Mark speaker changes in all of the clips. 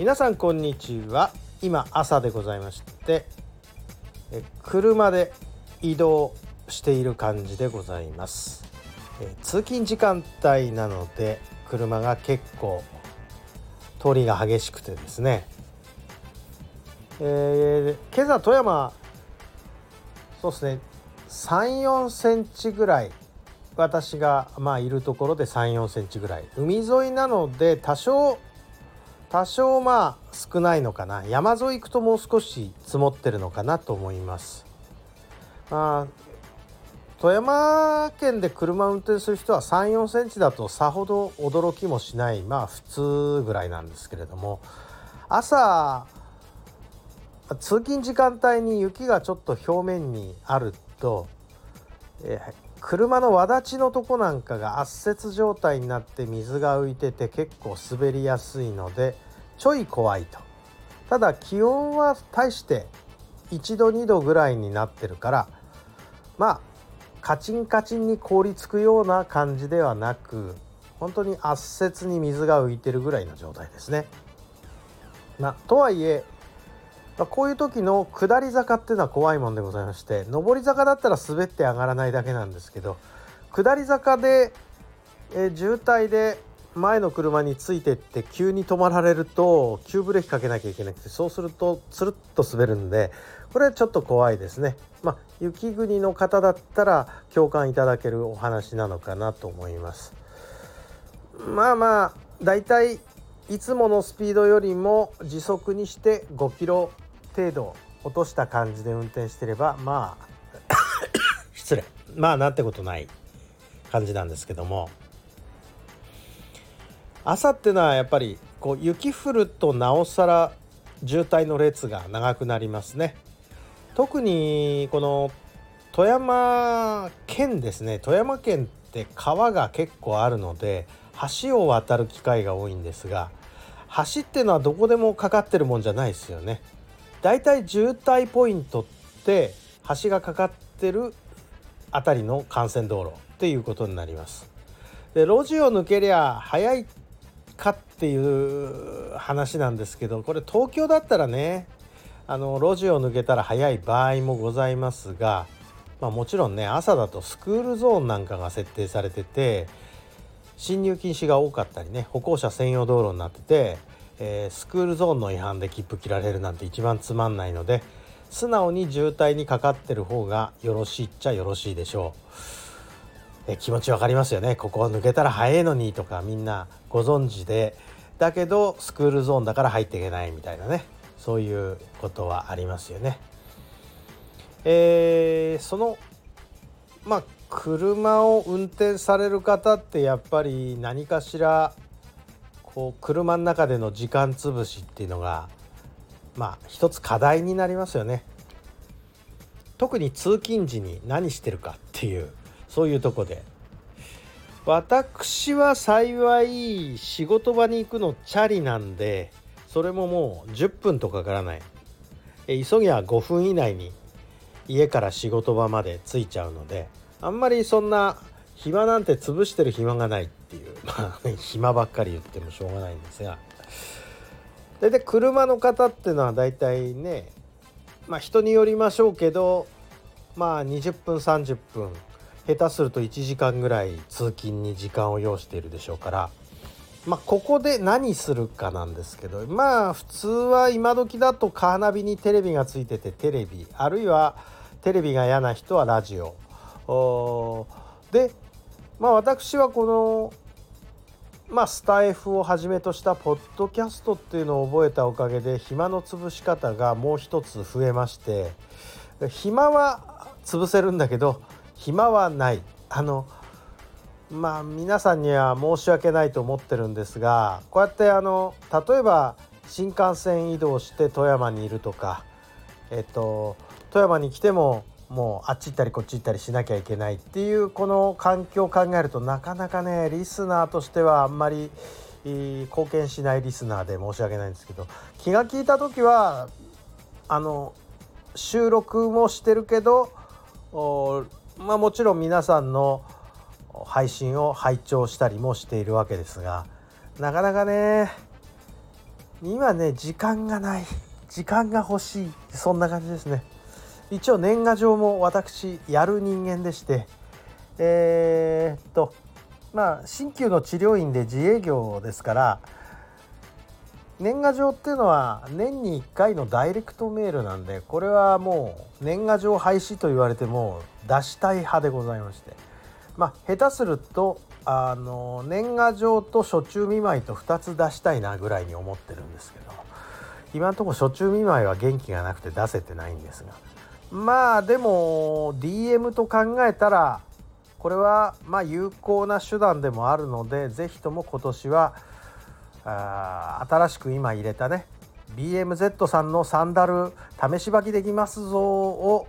Speaker 1: 皆さんこんにちは。今朝でございましてえ車で移動している感じでございます。え通勤時間帯なので車が結構通りが激しくてですね、えー、今朝富山そうですね。3 4センチぐらい私がまあいるところで3 4センチぐらい。海沿いなので多少多少まあ少ないのかな。山沿い行くともう少し積もってるのかなと思います。まあ富山県で車運転する人は3 4センチだとさほど驚きもしないまあ普通ぐらいなんですけれども。朝通勤時間帯に雪がちょっと表面にあると、えー、車の輪立ちのとこなんかが圧雪状態になって水が浮いてて結構滑りやすいのでちょい怖いとただ気温は大して1度2度ぐらいになってるからまあカチンカチンに凍りつくような感じではなく本当に圧雪に水が浮いてるぐらいの状態ですね。まあ、とはいえ、こういう時の下り坂っていうのは怖いもんでございまして上り坂だったら滑って上がらないだけなんですけど下り坂で、え、渋滞で前の車についてって急に止まられると急ブレーキかけなきゃいけなくてそうするとつるっと滑るんでこれはちょっと怖いですね。まあ、雪国の方だったら共感いただけるお話なのかなと思います。まあまあだいたいいつものスピードよりも時速にして5キロ程度落とした感じで運転してればまあ 失礼まあなんてことない感じなんですけども朝ってのはやっぱりこう雪降るとなおさら渋滞の列が長くなりますね。特にこの富山県ですね。富山県って川が結構あるので橋を渡る機会が多いんですが橋っていうのはどこでもかかってるもんじゃないですよね。だいたい渋滞ポイントって橋がかかってるあたりの幹線道路っていうことになります。で路地を抜けりゃ早いかっていう話なんですけどこれ東京だったらねあの路地を抜けたら早い場合もございますが、まあ、もちろんね朝だとスクールゾーンなんかが設定されてて進入禁止が多かったりね歩行者専用道路になってて、えー、スクールゾーンの違反で切符切られるなんて一番つまんないので素直に渋滞にかかってる方がよろしいっちゃよろしいでしょう。え気持ち分かりますよねここを抜けたら早いのにとかみんなご存知でだけどスクールゾーンだから入っていけないみたいなねそういうことはありますよね。えー、そのまあ車を運転される方ってやっぱり何かしらこう車の中での時間潰しっていうのがまあ一つ課題になりますよね。特に通勤時に何してるかっていうそういうとこで。私は幸い仕事場に行くのチャリなんでそれももう10分とかからない。急ぎは5分以内に家から仕事場まで着いちゃうのであんまりそんな暇なんて潰してる暇がないっていう。まあ暇ばっかり言ってもしょうがないんですが。大体車の方っていうのは大体ねまあ人によりましょうけどまあ20分30分下手すると1時間ぐらい通勤に時間を要しているでしょうからまあここで何するかなんですけどまあ普通は今時だとカーナビにテレビがついててテレビあるいはテレビが嫌な人はラジオ。でまあ私はこのまあ、スタイフをはじめとしたポッドキャストっていうのを覚えたおかげで暇の潰し方がもう一つ増えまして暇は潰せるんだけど暇はない。あのまあ皆さんには申し訳ないと思ってるんですがこうやってあの例えば新幹線移動して富山にいるとかえっと富山に来てももうあっち行ったりこっち行ったりしなきゃいけないっていうこの環境を考えるとなかなかねリスナーとしてはあんまり貢献しないリスナーで申し訳ないんですけど気が利いた時はあの収録もしてるけどまあもちろん皆さんの配信を拝聴したりもしているわけですがなかなかね今ね時間がない。時間が欲しい。そんな感じですね。一応年賀状も私やる人間でしてえー、っとまあ鍼灸の治療院で自営業ですから年賀状っていうのは年に1回のダイレクトメールなんでこれはもう年賀状廃止と言われても出したい派でございまして。まあ下手するとあの年賀状と暑中見舞いと2つ出したいなぐらいに思ってるんですけど今のところ暑中見舞いは元気がなくて出せてないんですが。まあでも DM と考えたらこれはま有効な手段でもあるので是非とも今年はあ新しく今入れたね BMZ さんのサンダル試し履きできますぞを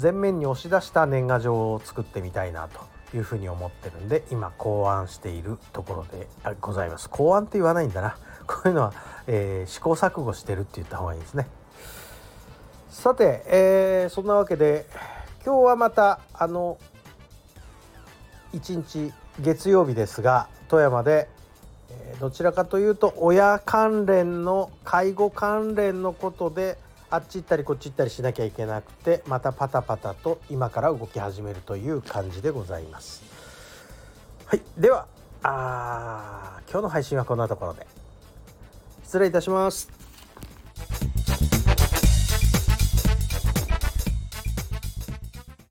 Speaker 1: 前面に押し出した年賀状を作ってみたいなというふうに思ってるんで今考案しているところでございます。考案って言わないんだな。こういうのは、えー、試行錯誤してるって言った方がいいですね。さて、えー、そんなわけで今日はまたあの1日月曜日ですが富山でどちらかというと親関連の介護関連のことであっち行ったりこっち行ったりしなきゃいけなくてまたパタパタと今から動き始めるという感じでございます。はい、ではあ今日の配信はこんなところで失礼いたします。